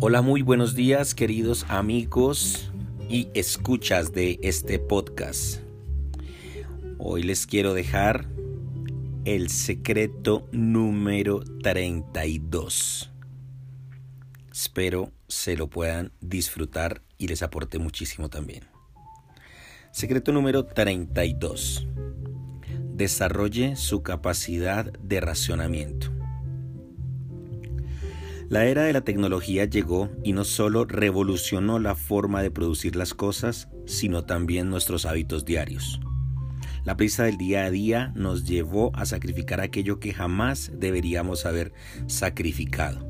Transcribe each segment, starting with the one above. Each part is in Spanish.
Hola, muy buenos días queridos amigos y escuchas de este podcast. Hoy les quiero dejar el secreto número 32. Espero se lo puedan disfrutar y les aporte muchísimo también. Secreto número 32. Desarrolle su capacidad de racionamiento. La era de la tecnología llegó y no solo revolucionó la forma de producir las cosas, sino también nuestros hábitos diarios. La prisa del día a día nos llevó a sacrificar aquello que jamás deberíamos haber sacrificado,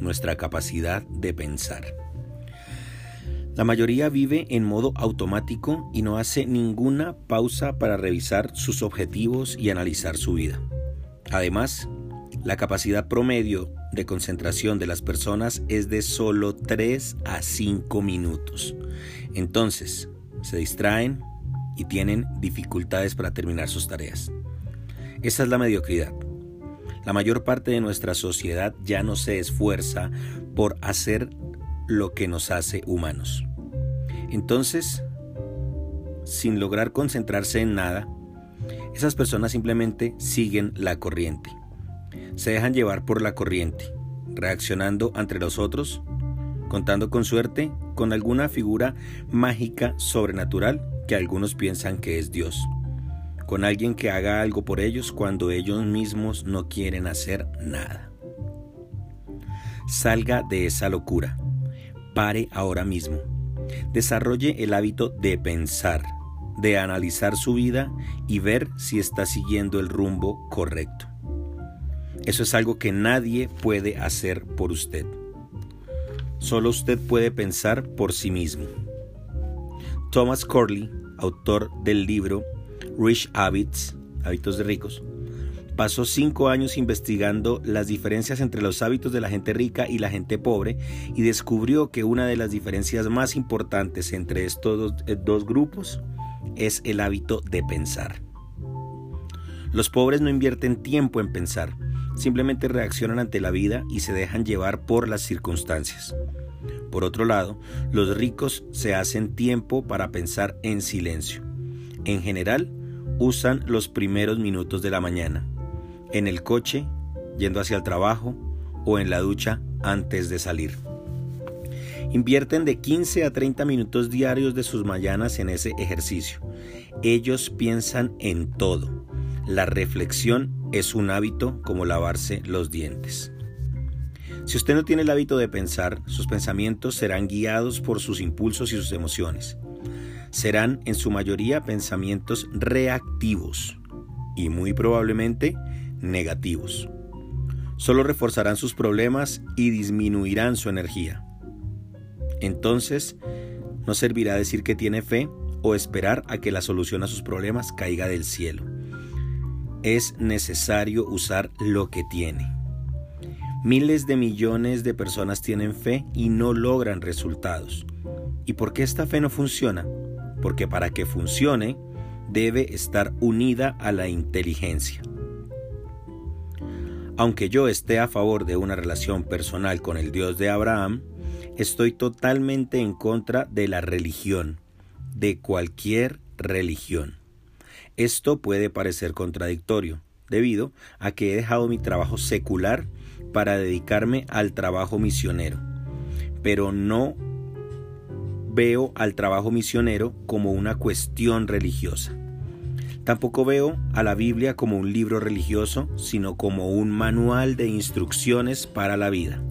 nuestra capacidad de pensar. La mayoría vive en modo automático y no hace ninguna pausa para revisar sus objetivos y analizar su vida. Además, la capacidad promedio de concentración de las personas es de solo 3 a 5 minutos. Entonces, se distraen y tienen dificultades para terminar sus tareas. Esa es la mediocridad. La mayor parte de nuestra sociedad ya no se esfuerza por hacer lo que nos hace humanos. Entonces, sin lograr concentrarse en nada, esas personas simplemente siguen la corriente. Se dejan llevar por la corriente, reaccionando ante los otros, contando con suerte con alguna figura mágica sobrenatural que algunos piensan que es Dios, con alguien que haga algo por ellos cuando ellos mismos no quieren hacer nada. Salga de esa locura Pare ahora mismo. Desarrolle el hábito de pensar, de analizar su vida y ver si está siguiendo el rumbo correcto. Eso es algo que nadie puede hacer por usted. Solo usted puede pensar por sí mismo. Thomas Corley, autor del libro Rich Habits, Hábitos de Ricos, Pasó cinco años investigando las diferencias entre los hábitos de la gente rica y la gente pobre y descubrió que una de las diferencias más importantes entre estos dos, eh, dos grupos es el hábito de pensar. Los pobres no invierten tiempo en pensar, simplemente reaccionan ante la vida y se dejan llevar por las circunstancias. Por otro lado, los ricos se hacen tiempo para pensar en silencio. En general, usan los primeros minutos de la mañana en el coche, yendo hacia el trabajo o en la ducha antes de salir. Invierten de 15 a 30 minutos diarios de sus mañanas en ese ejercicio. Ellos piensan en todo. La reflexión es un hábito como lavarse los dientes. Si usted no tiene el hábito de pensar, sus pensamientos serán guiados por sus impulsos y sus emociones. Serán en su mayoría pensamientos reactivos y muy probablemente negativos. Solo reforzarán sus problemas y disminuirán su energía. Entonces, no servirá decir que tiene fe o esperar a que la solución a sus problemas caiga del cielo. Es necesario usar lo que tiene. Miles de millones de personas tienen fe y no logran resultados. ¿Y por qué esta fe no funciona? Porque para que funcione debe estar unida a la inteligencia. Aunque yo esté a favor de una relación personal con el Dios de Abraham, estoy totalmente en contra de la religión, de cualquier religión. Esto puede parecer contradictorio, debido a que he dejado mi trabajo secular para dedicarme al trabajo misionero, pero no veo al trabajo misionero como una cuestión religiosa. Tampoco veo a la Biblia como un libro religioso, sino como un manual de instrucciones para la vida.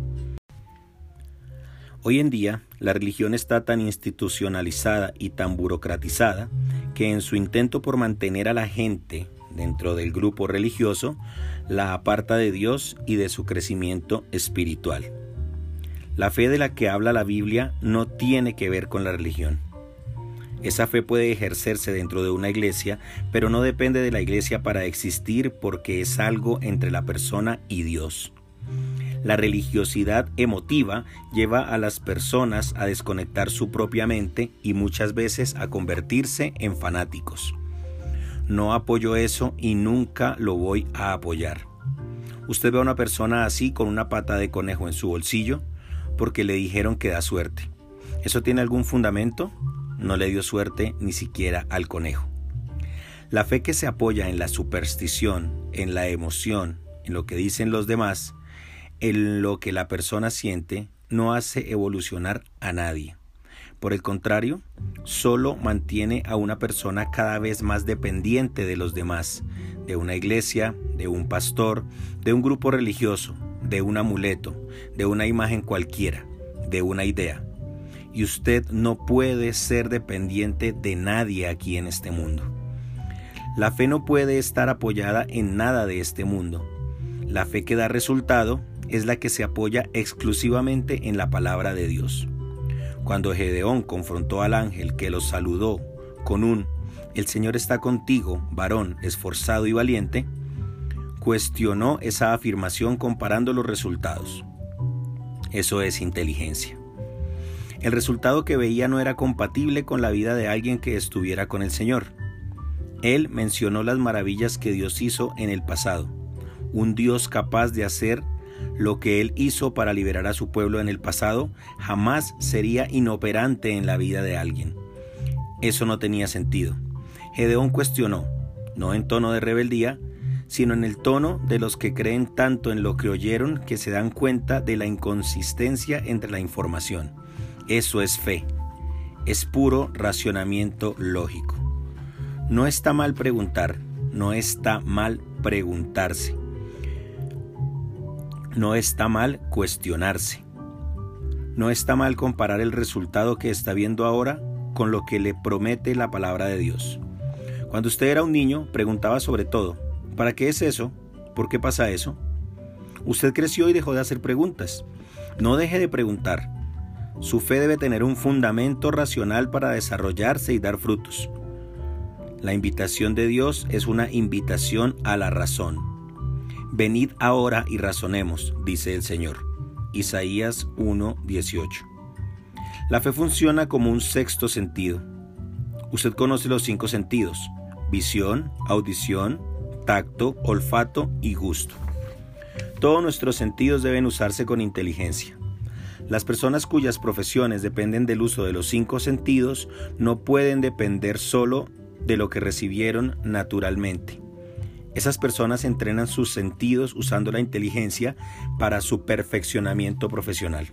Hoy en día, la religión está tan institucionalizada y tan burocratizada que en su intento por mantener a la gente dentro del grupo religioso, la aparta de Dios y de su crecimiento espiritual. La fe de la que habla la Biblia no tiene que ver con la religión. Esa fe puede ejercerse dentro de una iglesia, pero no depende de la iglesia para existir porque es algo entre la persona y Dios. La religiosidad emotiva lleva a las personas a desconectar su propia mente y muchas veces a convertirse en fanáticos. No apoyo eso y nunca lo voy a apoyar. Usted ve a una persona así con una pata de conejo en su bolsillo, porque le dijeron que da suerte. ¿Eso tiene algún fundamento? No le dio suerte ni siquiera al conejo. La fe que se apoya en la superstición, en la emoción, en lo que dicen los demás, en lo que la persona siente, no hace evolucionar a nadie. Por el contrario, solo mantiene a una persona cada vez más dependiente de los demás, de una iglesia, de un pastor, de un grupo religioso, de un amuleto, de una imagen cualquiera, de una idea. Y usted no puede ser dependiente de nadie aquí en este mundo. La fe no puede estar apoyada en nada de este mundo. La fe que da resultado es la que se apoya exclusivamente en la palabra de Dios. Cuando Gedeón confrontó al ángel que lo saludó con un El Señor está contigo, varón esforzado y valiente, cuestionó esa afirmación comparando los resultados. Eso es inteligencia. El resultado que veía no era compatible con la vida de alguien que estuviera con el Señor. Él mencionó las maravillas que Dios hizo en el pasado, un Dios capaz de hacer lo que él hizo para liberar a su pueblo en el pasado jamás sería inoperante en la vida de alguien. Eso no tenía sentido. Gedeón cuestionó, no en tono de rebeldía, sino en el tono de los que creen tanto en lo que oyeron que se dan cuenta de la inconsistencia entre la información. Eso es fe. Es puro racionamiento lógico. No está mal preguntar, no está mal preguntarse. No está mal cuestionarse. No está mal comparar el resultado que está viendo ahora con lo que le promete la palabra de Dios. Cuando usted era un niño, preguntaba sobre todo, ¿para qué es eso? ¿Por qué pasa eso? Usted creció y dejó de hacer preguntas. No deje de preguntar. Su fe debe tener un fundamento racional para desarrollarse y dar frutos. La invitación de Dios es una invitación a la razón. Venid ahora y razonemos, dice el Señor. Isaías 1:18. La fe funciona como un sexto sentido. Usted conoce los cinco sentidos, visión, audición, tacto, olfato y gusto. Todos nuestros sentidos deben usarse con inteligencia. Las personas cuyas profesiones dependen del uso de los cinco sentidos no pueden depender solo de lo que recibieron naturalmente. Esas personas entrenan sus sentidos usando la inteligencia para su perfeccionamiento profesional.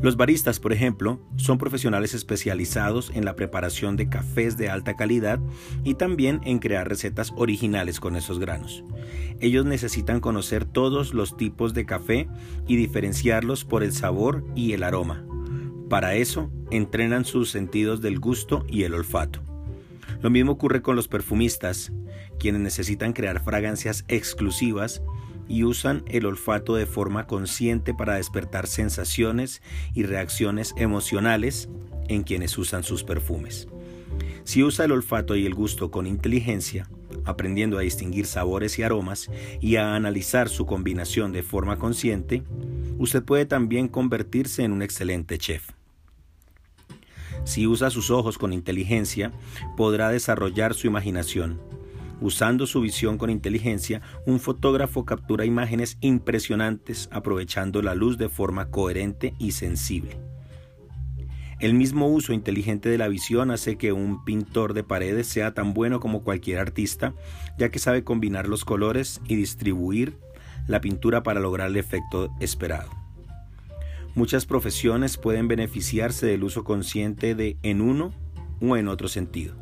Los baristas, por ejemplo, son profesionales especializados en la preparación de cafés de alta calidad y también en crear recetas originales con esos granos. Ellos necesitan conocer todos los tipos de café y diferenciarlos por el sabor y el aroma. Para eso, entrenan sus sentidos del gusto y el olfato. Lo mismo ocurre con los perfumistas, quienes necesitan crear fragancias exclusivas y usan el olfato de forma consciente para despertar sensaciones y reacciones emocionales en quienes usan sus perfumes. Si usa el olfato y el gusto con inteligencia, aprendiendo a distinguir sabores y aromas y a analizar su combinación de forma consciente, usted puede también convertirse en un excelente chef. Si usa sus ojos con inteligencia, podrá desarrollar su imaginación. Usando su visión con inteligencia, un fotógrafo captura imágenes impresionantes aprovechando la luz de forma coherente y sensible. El mismo uso inteligente de la visión hace que un pintor de paredes sea tan bueno como cualquier artista, ya que sabe combinar los colores y distribuir la pintura para lograr el efecto esperado. Muchas profesiones pueden beneficiarse del uso consciente de en uno o en otro sentido.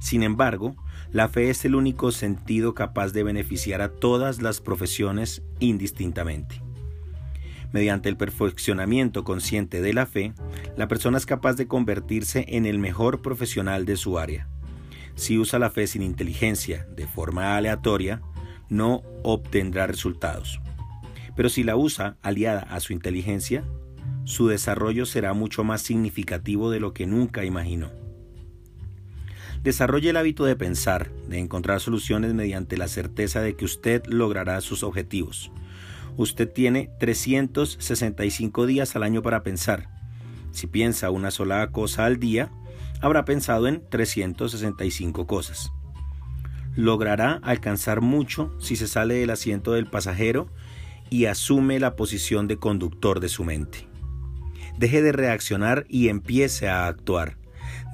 Sin embargo, la fe es el único sentido capaz de beneficiar a todas las profesiones indistintamente. Mediante el perfeccionamiento consciente de la fe, la persona es capaz de convertirse en el mejor profesional de su área. Si usa la fe sin inteligencia, de forma aleatoria, no obtendrá resultados. Pero si la usa aliada a su inteligencia, su desarrollo será mucho más significativo de lo que nunca imaginó. Desarrolle el hábito de pensar, de encontrar soluciones mediante la certeza de que usted logrará sus objetivos. Usted tiene 365 días al año para pensar. Si piensa una sola cosa al día, habrá pensado en 365 cosas. Logrará alcanzar mucho si se sale del asiento del pasajero y asume la posición de conductor de su mente. Deje de reaccionar y empiece a actuar.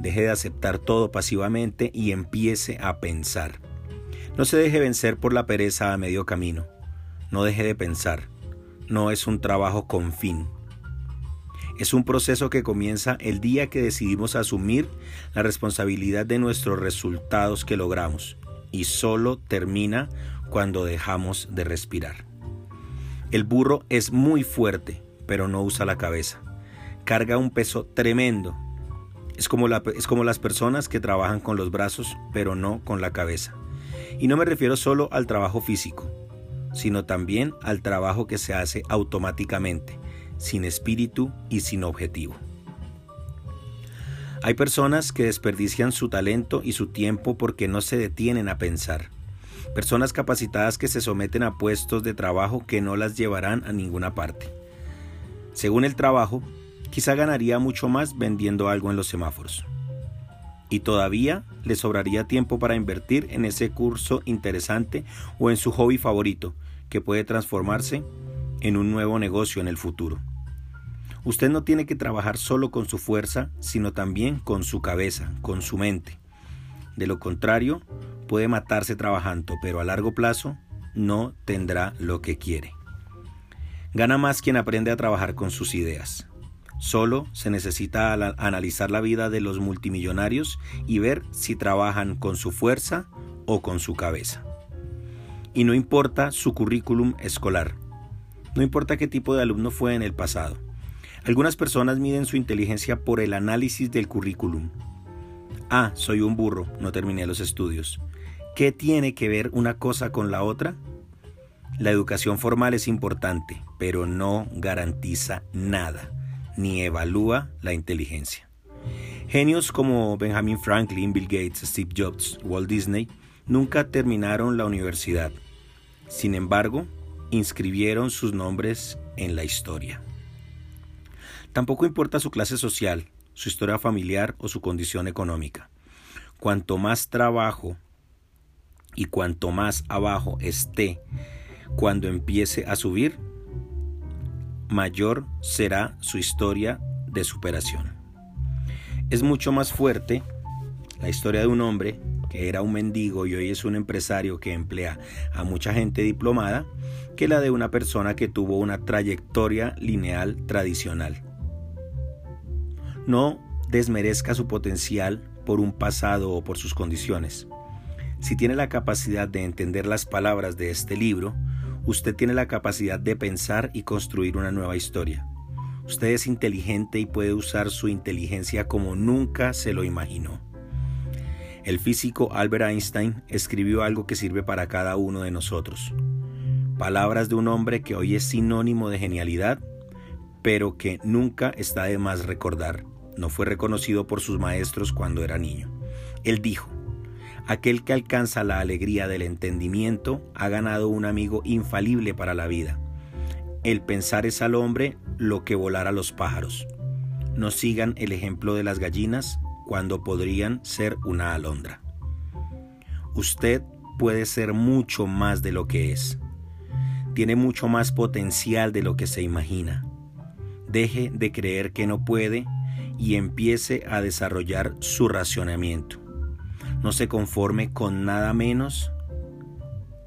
Deje de aceptar todo pasivamente y empiece a pensar. No se deje vencer por la pereza a medio camino. No deje de pensar. No es un trabajo con fin. Es un proceso que comienza el día que decidimos asumir la responsabilidad de nuestros resultados que logramos y solo termina cuando dejamos de respirar. El burro es muy fuerte, pero no usa la cabeza. Carga un peso tremendo. Es como, las personas que trabajan con los brazos, pero no con la cabeza. Y no me refiero solo al trabajo físico, sino también al trabajo que se hace automáticamente, sin espíritu y sin objetivo. Hay personas que desperdician su talento y su tiempo porque no se detienen a pensar personas capacitadas que se someten a puestos de trabajo que no las llevarán a ninguna parte. Según el trabajo, quizá ganaría mucho más vendiendo algo en los semáforos. Y todavía le sobraría tiempo para invertir en ese curso interesante o en su hobby favorito, que puede transformarse en un nuevo negocio en el futuro. Usted no tiene que trabajar solo con su fuerza, sino también con su cabeza, con su mente. De lo contrario, puede matarse trabajando, pero a largo plazo no tendrá lo que quiere. Gana más quien aprende a trabajar con sus ideas. Solo se necesita analizar la vida de los multimillonarios y ver si trabajan con su fuerza o con su cabeza. Y no importa su currículum escolar. No importa qué tipo de alumno fue en el pasado. Algunas personas miden su inteligencia por el análisis del currículum. Ah, soy un burro, no terminé los estudios. ¿Qué tiene que ver una cosa con la otra? La educación formal es importante, pero no garantiza nada, ni evalúa la inteligencia. Genios como Benjamin Franklin, Bill Gates, Steve Jobs, Walt Disney nunca terminaron la universidad. Sin embargo, inscribieron sus nombres en la historia. Tampoco importa su clase social, su historia familiar o su condición económica. Cuanto más trabajo y cuanto más abajo esté cuando empiece a subir, mayor será su historia de superación. Es mucho más fuerte la historia de un hombre que era un mendigo y hoy es un empresario que emplea a mucha gente diplomada que la de una persona que tuvo una trayectoria lineal tradicional. No desmerezca su potencial por un pasado o por sus condiciones. Si tiene la capacidad de entender las palabras de este libro, usted tiene la capacidad de pensar y construir una nueva historia. Usted es inteligente y puede usar su inteligencia como nunca se lo imaginó. El físico Albert Einstein escribió algo que sirve para cada uno de nosotros. Palabras de un hombre que hoy es sinónimo de genialidad, pero que nunca está de más recordar. No fue reconocido por sus maestros cuando era niño. Él dijo, Aquel que alcanza la alegría del entendimiento ha ganado un amigo infalible para la vida. El pensar es al hombre lo que volar a los pájaros. No sigan el ejemplo de las gallinas cuando podrían ser una alondra. Usted puede ser mucho más de lo que es. Tiene mucho más potencial de lo que se imagina. Deje de creer que no puede y empiece a desarrollar su racionamiento no se conforme con nada menos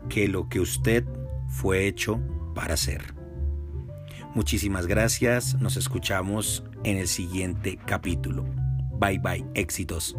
que lo que usted fue hecho para ser. Muchísimas gracias, nos escuchamos en el siguiente capítulo. Bye bye, éxitos.